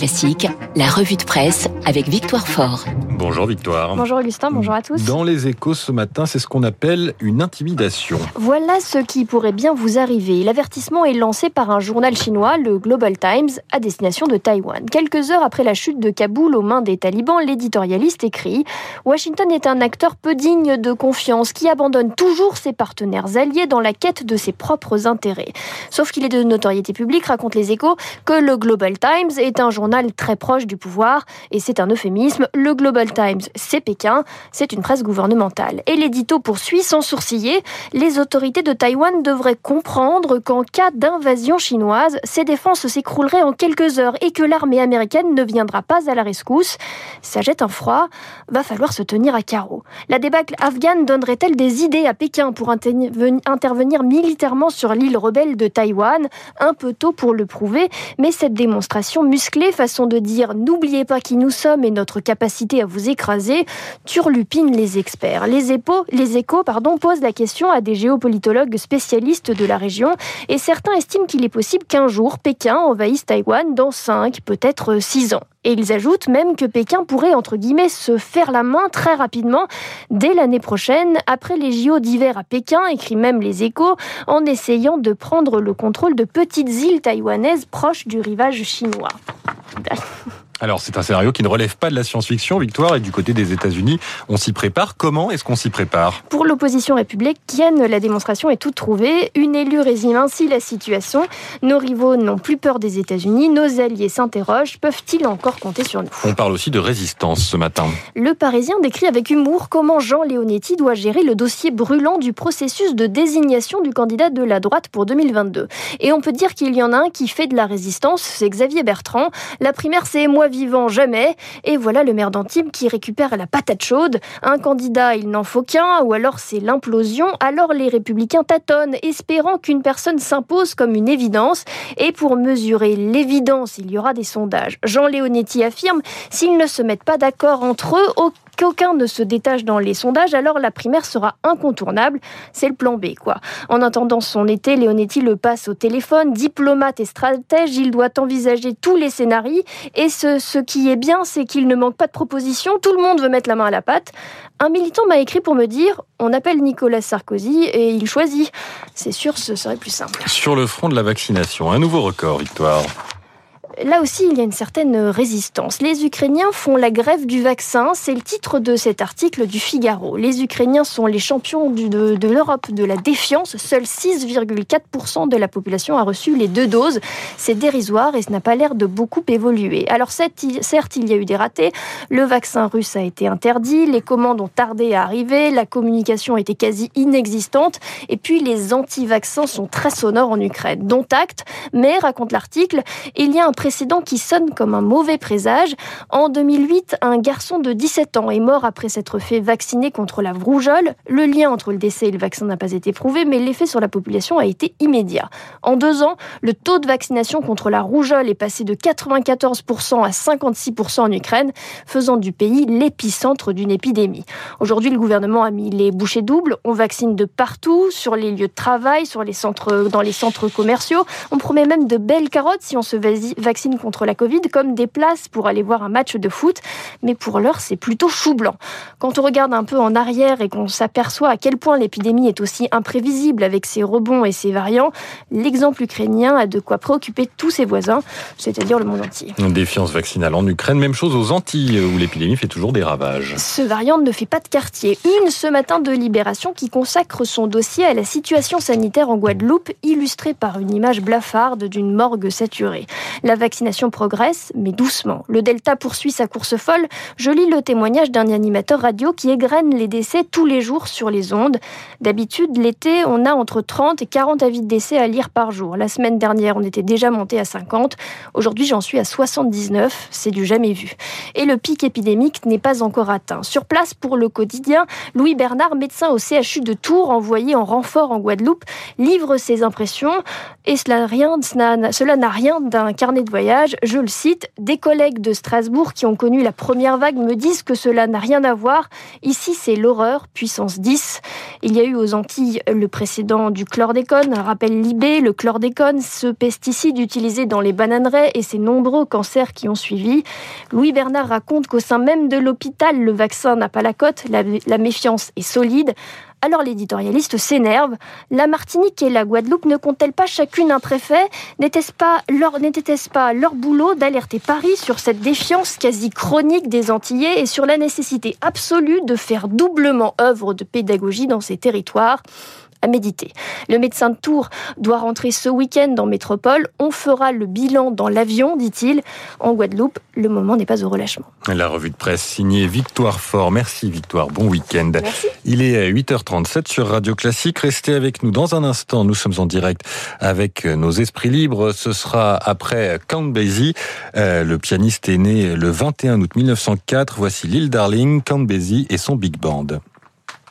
Classique, la revue de presse avec Victoire Fort. Bonjour Victoire. Bonjour Augustin, bonjour à tous. Dans les échos ce matin, c'est ce qu'on appelle une intimidation. Voilà ce qui pourrait bien vous arriver. L'avertissement est lancé par un journal chinois, le Global Times, à destination de Taïwan. Quelques heures après la chute de Kaboul aux mains des talibans, l'éditorialiste écrit Washington est un acteur peu digne de confiance qui abandonne toujours ses partenaires alliés dans la quête de ses propres intérêts. Sauf qu'il est de notoriété publique, raconte les échos, que le Global Times est un journal très proche du pouvoir, et c'est un euphémisme. Le Global Times, c'est Pékin, c'est une presse gouvernementale. Et l'édito poursuit sans sourciller. Les autorités de Taïwan devraient comprendre qu'en cas d'invasion chinoise, ces défenses s'écrouleraient en quelques heures et que l'armée américaine ne viendra pas à la rescousse. Ça jette un froid, va falloir se tenir à carreau. La débâcle afghane donnerait-elle des idées à Pékin pour intervenir militairement sur l'île rebelle de Taïwan? Un peu tôt pour le prouver, mais cette démonstration musclée façon de dire n'oubliez pas qui nous sommes et notre capacité à vous écraser, turlupine les experts. Les, les échos pardon, posent la question à des géopolitologues spécialistes de la région et certains estiment qu'il est possible qu'un jour Pékin envahisse Taïwan dans 5, peut-être 6 ans. Et ils ajoutent même que Pékin pourrait, entre guillemets, se faire la main très rapidement dès l'année prochaine, après les JO d'hiver à Pékin, écrit même les échos, en essayant de prendre le contrôle de petites îles taïwanaises proches du rivage chinois. Alors c'est un scénario qui ne relève pas de la science-fiction, Victoire, et du côté des États-Unis, on s'y prépare. Comment est-ce qu'on s'y prépare? Pour l'opposition républicaine, la démonstration est toute trouvée. Une élue résume ainsi la situation. Nos rivaux n'ont plus peur des États-Unis, nos alliés s'interrogent, peuvent-ils encore compter sur nous? On parle aussi de résistance ce matin. Le Parisien décrit avec humour comment Jean Leonetti doit gérer le dossier brûlant du processus de désignation du candidat de la droite pour 2022. Et on peut dire qu'il y en a un qui fait de la résistance, c'est Xavier Bertrand. La primaire, c'est moi vivant jamais. Et voilà le maire d'Antibes qui récupère la patate chaude. Un candidat, il n'en faut qu'un, ou alors c'est l'implosion. Alors les républicains tâtonnent, espérant qu'une personne s'impose comme une évidence. Et pour mesurer l'évidence, il y aura des sondages. Jean Léonetti affirme, s'ils ne se mettent pas d'accord entre eux, qu'aucun ne se détache dans les sondages, alors la primaire sera incontournable. C'est le plan B, quoi. En attendant son été, Leonetti le passe au téléphone. Diplomate et stratège, il doit envisager tous les scénarios. Et ce, qui est bien, c'est qu'il ne manque pas de propositions. Tout le monde veut mettre la main à la pâte. Un militant m'a écrit pour me dire on appelle Nicolas Sarkozy et il choisit. C'est sûr, ce serait plus simple. Sur le front de la vaccination, un nouveau record, Victoire là aussi, il y a une certaine résistance. Les Ukrainiens font la grève du vaccin, c'est le titre de cet article du Figaro. Les Ukrainiens sont les champions de, l'Europe de la défiance. Seuls 6,4% de la population a reçu les deux doses. C'est dérisoire et ce n'a pas l'air de beaucoup évoluer. Alors certes, il y a eu des ratés. Le vaccin russe a été interdit, les commandes ont tardé à arriver, la communication était quasi inexistante et puis les anti-vaccins sont très sonores en Ukraine. Dont acte, mais, raconte l'article, il y a un précédent qui sonne comme un mauvais présage. En 2008, un garçon de 17 ans est mort après s'être fait vacciner contre la rougeole. Le lien entre le décès et le vaccin n'a pas été prouvé, mais l'effet sur la population a été immédiat. En deux ans, le taux de vaccination contre la rougeole est passé de 94% à 56% en Ukraine, faisant du pays l'épicentre d'une épidémie. Aujourd'hui, le gouvernement a mis les bouchées doubles. On vaccine de partout, sur les lieux de travail, dans les centres commerciaux. On promet même de belles carottes si on se vaccine vaccine contre la Covid comme des places pour aller voir un match de foot. Mais pour l'heure, c'est plutôt chou blanc. Quand on regarde un peu en arrière et qu'on s'aperçoit à quel point l'épidémie est aussi imprévisible avec ses rebonds et ses variants, l'exemple ukrainien a de quoi préoccuper tous ses voisins, c'est-à-dire le monde entier. Une défiance vaccinale en Ukraine, même chose aux Antilles où l'épidémie fait toujours des ravages. Ce variant ne fait pas de quartier. Une ce matin de Libération qui consacre son dossier à la situation sanitaire en Guadeloupe, illustrée par une image blafarde d'une morgue saturée. La vaccination progresse, mais doucement. Le Delta poursuit sa course folle. Je lis le témoignage d'un animateur radio qui égrène les décès tous les jours sur les ondes. D'habitude, l'été, on a entre 30 et 40 avis de décès à lire par jour. La semaine dernière, on était déjà monté à 50. Aujourd'hui, j'en suis à 79. C'est du jamais vu. Et le pic épidémique n'est pas encore atteint. Sur place pour le quotidien, Louis Bernard, médecin au CHU de Tours, envoyé en renfort en Guadeloupe, livre ses impressions. Et cela n'a rien d'un carnet de voyage. Je le cite, des collègues de Strasbourg qui ont connu la première vague me disent que cela n'a rien à voir. Ici, c'est l'horreur, puissance 10. Il y a eu aux Antilles le précédent du chlordécone, rappelle Libé, le chlordécone, ce pesticide utilisé dans les bananeraies et ses nombreux cancers qui ont suivi. Louis Bernard raconte qu'au sein même de l'hôpital, le vaccin n'a pas la cote, la méfiance est solide. Alors l'éditorialiste s'énerve. La Martinique et la Guadeloupe ne comptent-elles pas chacune un préfet? N'était-ce pas leur, boulot d'alerter Paris sur cette défiance quasi chronique des Antillais et sur la nécessité absolue de faire doublement œuvre de pédagogie dans ces territoires? À méditer. Le médecin de Tours doit rentrer ce week-end en métropole. On fera le bilan dans l'avion, dit-il. En Guadeloupe, le moment n'est pas au relâchement. La revue de presse signée Victoire Fort. Merci Victoire, bon week-end. Il est 8h37 sur Radio Classique. Restez avec nous dans un instant. Nous sommes en direct avec nos esprits libres. Ce sera après Count Basie. Euh, le pianiste est né le 21 août 1904. Voici Lil Darling, Count Basie et son Big Band.